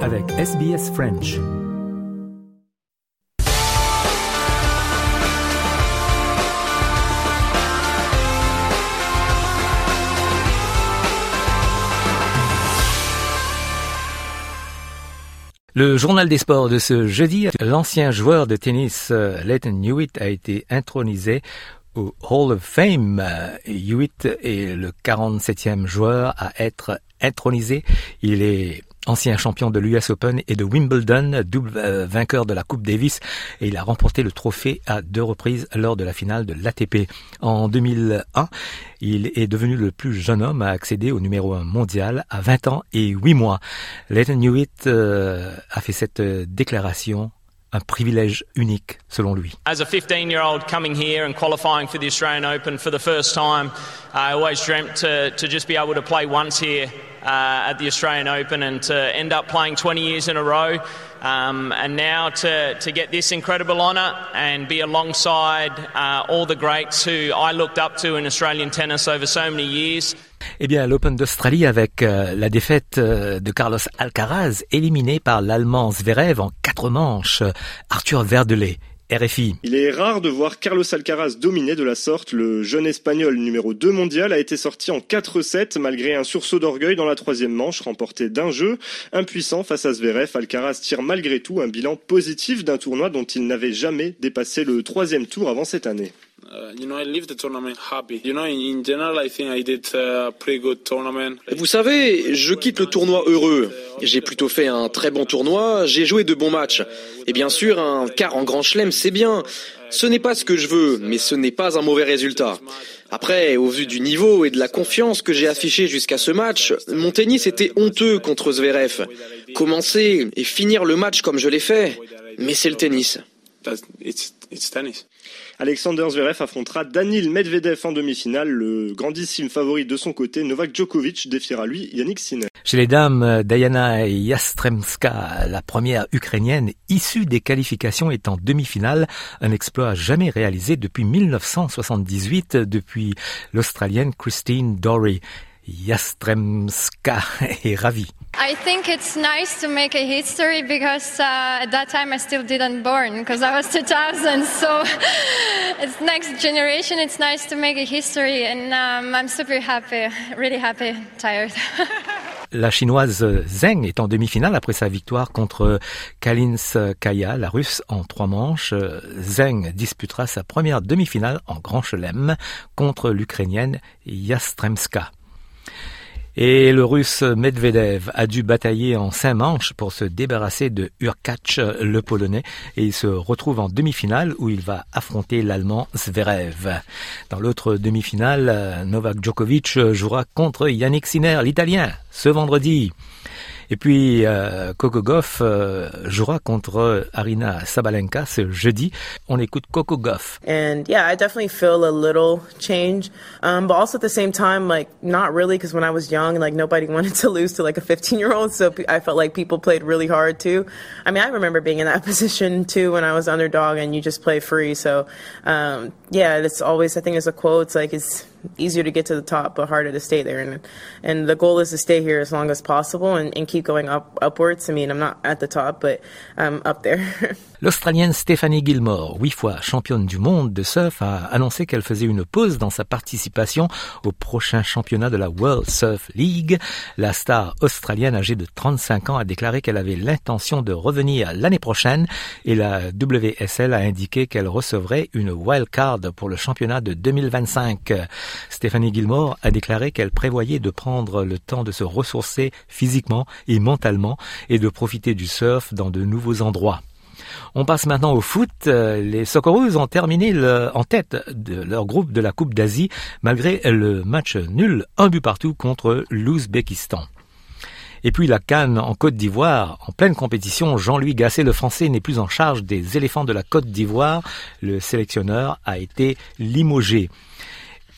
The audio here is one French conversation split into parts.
Avec SBS French. Le journal des sports de ce jeudi, l'ancien joueur de tennis euh, Leighton Hewitt a été intronisé au Hall of Fame. Hewitt est le 47e joueur à être intronisé. Il est ancien champion de l'US Open et de Wimbledon, double euh, vainqueur de la Coupe Davis, et il a remporté le trophée à deux reprises lors de la finale de l'ATP. En 2001, il est devenu le plus jeune homme à accéder au numéro 1 mondial à 20 ans et 8 mois. Leighton Hewitt euh, a fait cette déclaration un privilège unique selon lui. As a 15-year-old coming here and qualifying for the Australian Open for the first time, I always dreamt to, to just be able to play once here uh, at the Australian Open and to end up playing 20 years in a row. Um, and now to, to get this incredible honour and be alongside uh, all the greats who I looked up to in Australian tennis over so many years. Eh bien, l'Open d'Australie avec euh, la défaite euh, de Carlos Alcaraz, éliminé par l'Allemand Zverev en quatre manches. Arthur Verdelet RFI. Il est rare de voir Carlos Alcaraz dominer de la sorte. Le jeune espagnol numéro 2 mondial a été sorti en 4-7 malgré un sursaut d'orgueil dans la troisième manche remporté d'un jeu. Impuissant face à Zverev, Alcaraz tire malgré tout un bilan positif d'un tournoi dont il n'avait jamais dépassé le troisième tour avant cette année. Vous savez, je quitte le tournoi heureux. J'ai plutôt fait un très bon tournoi, j'ai joué de bons matchs. Et bien sûr, un quart en grand chelem, c'est bien. Ce n'est pas ce que je veux, mais ce n'est pas un mauvais résultat. Après, au vu du niveau et de la confiance que j'ai affiché jusqu'à ce match, mon tennis était honteux contre Zverev. Commencer et finir le match comme je l'ai fait, mais c'est le tennis. Alexander Zverev affrontera Danil Medvedev en demi-finale. Le grandissime favori de son côté, Novak Djokovic, défiera lui Yannick Sinner. Chez les dames, Diana Yastremska, la première ukrainienne issue des qualifications, est en demi-finale. Un exploit jamais réalisé depuis 1978, depuis l'Australienne Christine Dory. Yastremska est ravie. I think it's nice to make a history because uh, at that time I still didn't born because I was 2000. So it's next generation. It's nice to make a history, and um, I'm super happy, really happy, tired. La chinoise Zheng est en demi-finale après sa victoire contre Kalinskaya, la russe, en trois manches. Zheng disputera sa première demi-finale en Grand Chelem contre l'Ukrainienne Yastremska. Et le russe Medvedev a dû batailler en cinq manches pour se débarrasser de Urkach, le polonais, et il se retrouve en demi-finale où il va affronter l'allemand Zverev. Dans l'autre demi-finale, Novak Djokovic jouera contre Yannick Sinner, l'italien, ce vendredi. Et puis euh, Coco Goff euh, jouera contre Arina Sabalenka ce jeudi. On écoute Coco Goff. And yeah, I definitely feel a little change, um, but also at the same time, like not really, because when I was young, like nobody wanted to lose to like a 15 year old, so I felt like people played really hard too. I mean, I remember being in that position too when I was underdog, and you just play free. So um, yeah, it's always I think it's a quote. It's like it's easier to get to the top, but harder to stay there. And and the goal is to stay here as long as possible and, and keep going up upwards. I mean, I'm not at the top, but I'm up there. L'Australienne Stephanie Gilmore, huit fois championne du monde de surf, a annoncé qu'elle faisait une pause dans sa participation au prochain championnat de la World Surf League. La star australienne âgée de 35 ans a déclaré qu'elle avait l'intention de revenir l'année prochaine et la WSL a indiqué qu'elle recevrait une wild card pour le championnat de 2025. Stephanie Gilmore a déclaré qu'elle prévoyait de prendre le temps de se ressourcer physiquement et mentalement et de profiter du surf dans de nouveaux endroits. On passe maintenant au foot. Les Socceroos ont terminé en tête de leur groupe de la Coupe d'Asie malgré le match nul, un but partout contre l'Ouzbékistan. Et puis la Cannes en Côte d'Ivoire, en pleine compétition, Jean-Louis Gasset, le français, n'est plus en charge des éléphants de la Côte d'Ivoire. Le sélectionneur a été limogé.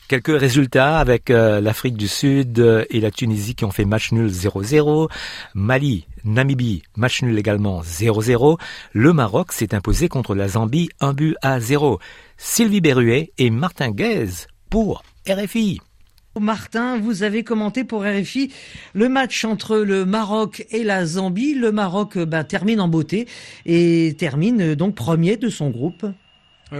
Quelques résultats avec euh, l'Afrique du Sud euh, et la Tunisie qui ont fait match nul 0-0. Mali, Namibie, match nul également 0-0. Le Maroc s'est imposé contre la Zambie, un but à 0. Sylvie Berruet et Martin Guez pour RFI. Martin, vous avez commenté pour RFI le match entre le Maroc et la Zambie. Le Maroc ben, termine en beauté et termine donc premier de son groupe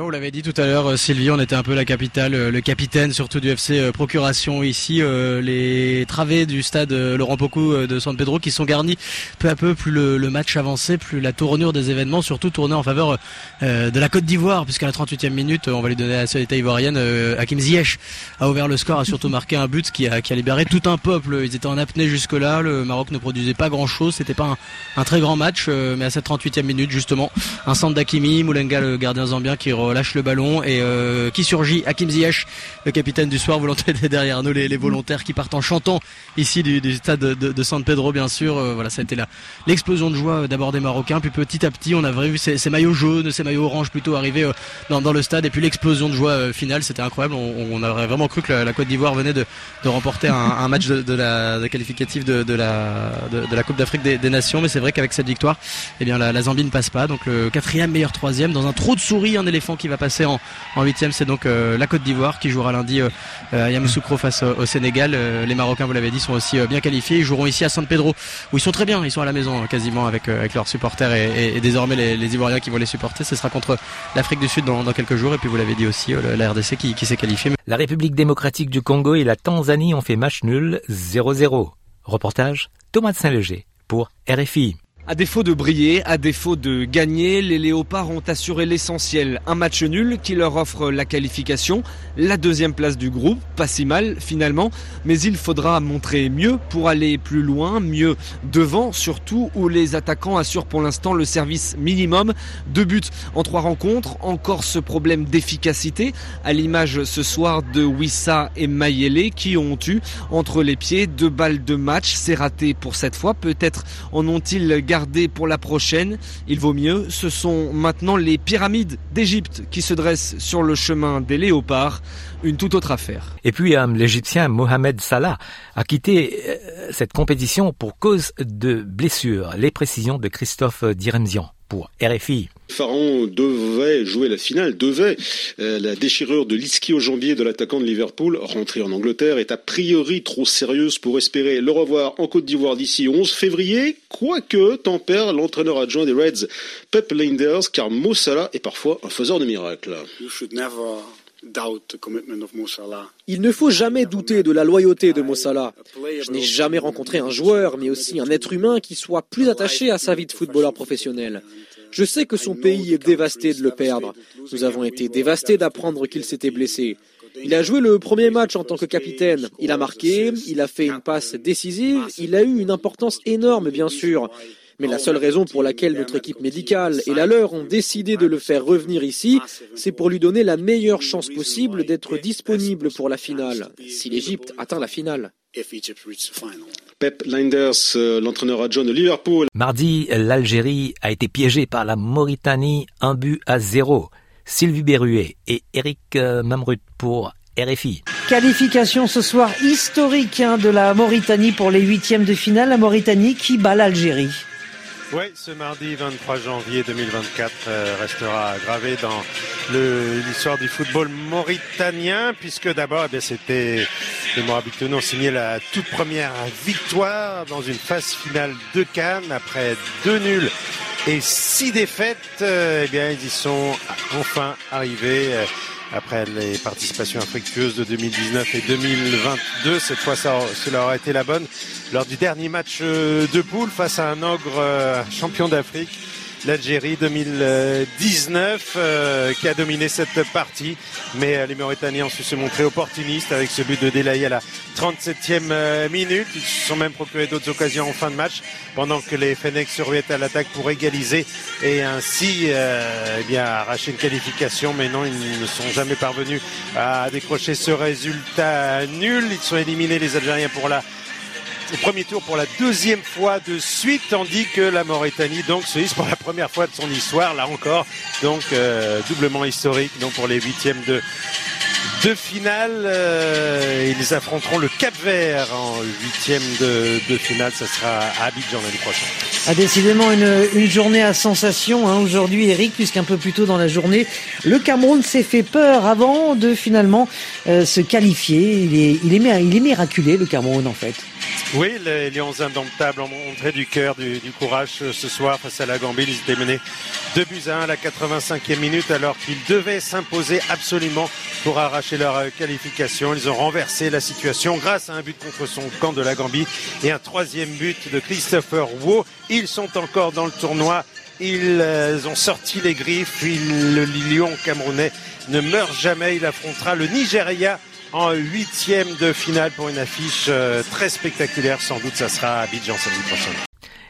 on l'avait dit tout à l'heure, euh, Sylvie, on était un peu la capitale, euh, le capitaine surtout du FC euh, Procuration ici. les travées du stade Laurent Pocou de San Pedro qui sont garnis peu à peu, plus le, match avançait, plus la tournure des événements surtout tournait en faveur de la Côte d'Ivoire, puisqu'à la 38e minute, on va lui donner la nationalité ivoirienne, Hakim Ziyech a ouvert le score, a surtout marqué un but qui a, qui a libéré tout un peuple. Ils étaient en apnée jusque-là, le Maroc ne produisait pas grand-chose, c'était pas un, très grand match, mais à cette 38e minute justement, un centre d'Akimi, Moulenga le gardien zambien qui lâche le ballon et euh, qui surgit? Hakim Ziyech, le capitaine du soir. Vous l'entendez derrière nous, les, volontaires qui partent en chantant ici du, stade de, San Pedro, bien sûr. Euh, voilà, ça a été l'explosion de joie euh, d'abord des Marocains, puis petit à petit, on a vu ces, maillots jaunes, ces maillots orange plutôt arriver dans, le stade, et puis l'explosion de joie finale, c'était incroyable. On, aurait vraiment cru que la, Côte d'Ivoire venait de, remporter un, match de, la qualificative de, la, de, la Coupe d'Afrique des, Nations, mais c'est vrai qu'avec cette victoire, eh bien la, la Zambie ne passe pas. Donc le quatrième meilleur troisième dans un trou de souris, un éléphant qui va passer en, huitième. C'est donc euh, la Côte d'Ivoire qui jouera lundi euh, à Yamoussoukro face au Sénégal. Euh, les Marocains, vous l'avez dit, sont aussi bien qualifiés. Ils joueront ici à San Pedro où ils sont très bien. Ils sont à la maison quasiment avec, leurs supporters et, désormais les, Ivoiriens qui vont les supporter. Ce sera contre l'Afrique du Sud dans, quelques jours. Et puis vous l'avez dit aussi, la RDC qui, qui s'est qualifiée. La République démocratique du Congo et la Tanzanie ont fait match nul 0-0. Reportage Thomas de Saint-Léger pour RFI. À défaut de briller, à défaut de gagner, les Léopards ont assuré l'essentiel. Un match nul qui leur offre la qualification, la deuxième place du groupe, pas si mal finalement, mais il faudra montrer mieux pour aller plus loin, mieux devant surtout où les attaquants assurent pour l'instant le service minimum. Deux buts en trois rencontres, encore ce problème d'efficacité, à l'image ce soir de Wissa et Mayele qui ont eu entre les pieds deux balles de match. C'est raté pour cette fois, peut-être en ont-ils pour la prochaine. Il vaut mieux. Ce sont maintenant les pyramides d'Égypte qui se dressent sur le chemin des léopards. Une toute autre affaire. Et puis l'Égyptien Mohamed Salah a quitté euh, cette compétition pour cause de blessure. Les précisions de Christophe Diremzian pour RFI. Pharaon devait jouer la finale, devait. Euh, la déchirure de l'iski au jambier de l'attaquant de Liverpool, rentré en Angleterre, est a priori trop sérieuse pour espérer le revoir en Côte d'Ivoire d'ici 11 février, quoique tempère l'entraîneur adjoint des Reds, Pep Linders, car Mo Salah est parfois un faiseur de miracles. Il ne faut jamais douter de la loyauté de Mossala. Je n'ai jamais rencontré un joueur, mais aussi un être humain qui soit plus attaché à sa vie de footballeur professionnel. Je sais que son pays est dévasté de le perdre. Nous avons été dévastés d'apprendre qu'il s'était blessé. Il a joué le premier match en tant que capitaine. Il a marqué, il a fait une passe décisive, il a eu une importance énorme, bien sûr. Mais la seule raison pour laquelle notre équipe médicale et la leur ont décidé de le faire revenir ici, c'est pour lui donner la meilleure chance possible d'être disponible pour la finale, si l'Égypte atteint la finale. Pep Linders, euh, l'entraîneur adjoint de Liverpool. Mardi, l'Algérie a été piégée par la Mauritanie, un but à zéro. Sylvie Berruet et Eric euh, Mamrut pour RFI. Qualification ce soir historique hein, de la Mauritanie pour les huitièmes de finale. La Mauritanie qui bat l'Algérie. Oui, ce mardi 23 janvier 2024 euh, restera gravé dans l'histoire du football mauritanien, puisque d'abord, eh c'était les Morabitounous ont signé la toute première victoire dans une phase finale de Cannes après deux nuls et six défaites. Euh, eh bien, ils y sont enfin arrivés. Euh, après les participations infructueuses de 2019 et 2022. Cette fois, cela aura été la bonne lors du dernier match euh, de poule face à un ogre euh, champion d'Afrique l'Algérie 2019 euh, qui a dominé cette partie. Mais euh, les Mauritaniens ont su se montrer opportunistes avec ce but de Delaye à la 37e euh, minute. Ils se sont même procuré d'autres occasions en fin de match pendant que les Fennecs surveillent à l'attaque pour égaliser et ainsi eh bien arracher une qualification. Mais non, ils ne sont jamais parvenus à décrocher ce résultat nul. Ils sont éliminés les Algériens pour la au premier tour pour la deuxième fois de suite, tandis que la Mauritanie donc se hisse pour la première fois de son histoire, là encore, donc euh, doublement historique, donc pour les huitièmes de de finale. Euh, ils affronteront le Cap Vert en huitième de, de finale. Ce sera à Abidjan l'année prochaine. Ah, décidément une, une journée à sensation hein, aujourd'hui, Eric, puisqu'un peu plus tôt dans la journée, le Cameroun s'est fait peur avant de finalement euh, se qualifier. Il est, il, est, il est miraculé, le Cameroun, en fait. Oui, les Lions indomptables ont montré du cœur, du, courage ce soir face à la Gambie. Ils étaient menés 2 buts à 1 à la 85e minute alors qu'ils devaient s'imposer absolument pour arracher leur euh, qualification. Ils ont renversé la situation grâce à un but contre son camp de la Gambie et un troisième but de Christopher Wu. Ils sont encore dans le tournoi. Ils euh, ont sorti les griffes. le lion camerounais ne meurt jamais. Il affrontera le Nigeria en huitième de finale pour une affiche euh, très spectaculaire. Sans doute, ça sera à Abidjan samedi prochain.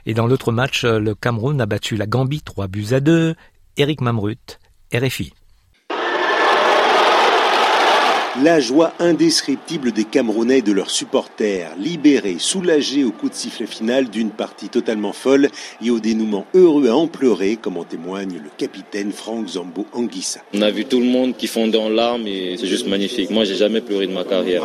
Et dans l'autre match, le Cameroun a battu la Gambie 3 buts à 2. Eric Mamrut, RFI. La joie indescriptible des Camerounais et de leurs supporters, libérés, soulagés au coup de sifflet final d'une partie totalement folle et au dénouement heureux à en pleurer, comme en témoigne le capitaine Franck Zambo Anguissa. On a vu tout le monde qui fondait en larmes et c'est juste magnifique. Moi, j'ai jamais pleuré de ma carrière.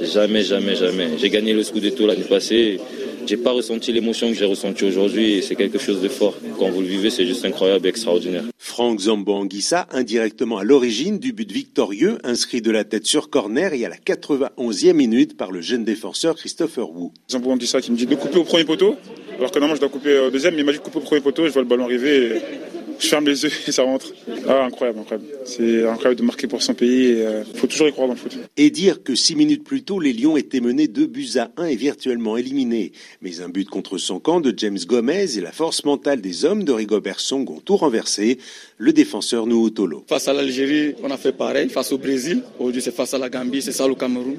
Jamais, jamais, jamais. J'ai gagné le Scudetto l'année passée. J'ai pas ressenti l'émotion que j'ai ressentie aujourd'hui et c'est quelque chose de fort. Quand vous le vivez, c'est juste incroyable et extraordinaire. Franck Zambo Anguissa, indirectement à l'origine du but victorieux, inscrit de la tête sur corner et à la 91e minute par le jeune défenseur Christopher Wu. Zambo Anguissa qui me dit de couper au premier poteau, alors que normalement je dois couper au deuxième, mais il m'a dit de couper au premier poteau, je vois le ballon arriver. Et je ferme les yeux et ça rentre. Ah, incroyable, incroyable. C'est incroyable de marquer pour son pays. Il euh, faut toujours y croire dans le foot. Et dire que six minutes plus tôt, les Lions étaient menés deux buts à un et virtuellement éliminés. Mais un but contre son camp de James Gomez et la force mentale des hommes de Rigobert Song ont tout renversé. Le défenseur Tolo. Face à l'Algérie, on a fait pareil. Face au Brésil, aujourd'hui c'est face à la Gambie, c'est ça le Cameroun.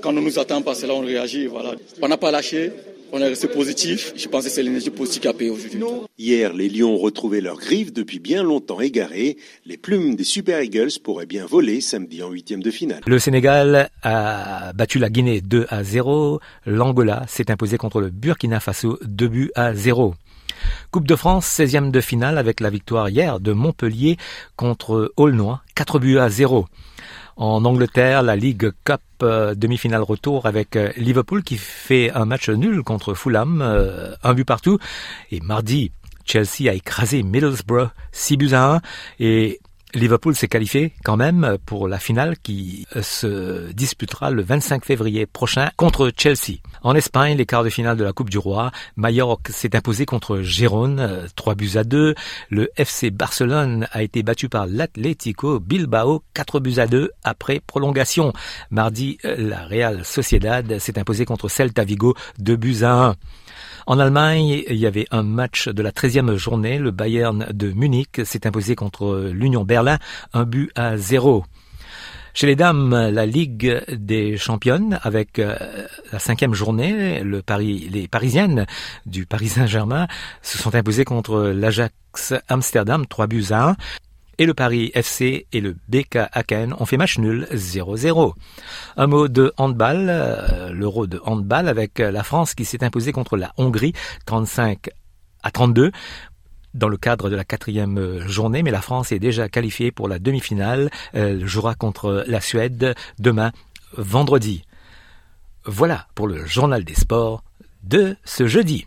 Quand on nous attend pas, c'est là on réagit. Voilà. On n'a pas lâché. On est resté positif. Je pense que c'est l'énergie positive qui a payé aujourd'hui. Hier, les Lions ont retrouvé leurs griffes depuis bien longtemps égarées. Les plumes des Super Eagles pourraient bien voler samedi en huitième de finale. Le Sénégal a battu la Guinée 2 à 0. L'Angola s'est imposé contre le Burkina Faso 2 buts à 0. Coupe de France, 16e de finale avec la victoire hier de Montpellier contre Aulnoy, 4 buts à 0. En Angleterre, la League Cup euh, demi-finale retour avec euh, Liverpool qui fait un match nul contre Fulham, euh, un but partout. Et mardi, Chelsea a écrasé Middlesbrough 6 buts à 1 et Liverpool s'est qualifié quand même pour la finale qui euh, se disputera le 25 février prochain contre Chelsea. En Espagne, les quarts de finale de la Coupe du Roi, Mallorca s'est imposé contre Gérone, 3 euh, buts à 2. Le FC Barcelone a été battu par l'Atlético Bilbao, 4 buts à 2 après prolongation. Mardi, euh, la Real Sociedad s'est imposée contre Celta Vigo, 2 buts à 1. En Allemagne, il y avait un match de la 13e journée. Le Bayern de Munich s'est imposé contre l'Union Berlin, un but à zéro. Chez les dames, la Ligue des championnes avec euh, la cinquième journée, le Paris, les Parisiennes du Paris Saint-Germain se sont imposées contre l'Ajax Amsterdam, 3 buts à 1 et le Paris FC et le BK Aken ont fait match nul 0-0. Un mot de handball, euh, l'euro de handball avec la France qui s'est imposée contre la Hongrie 35 à 32 dans le cadre de la quatrième journée, mais la France est déjà qualifiée pour la demi-finale. Elle jouera contre la Suède demain, vendredi. Voilà pour le journal des sports de ce jeudi.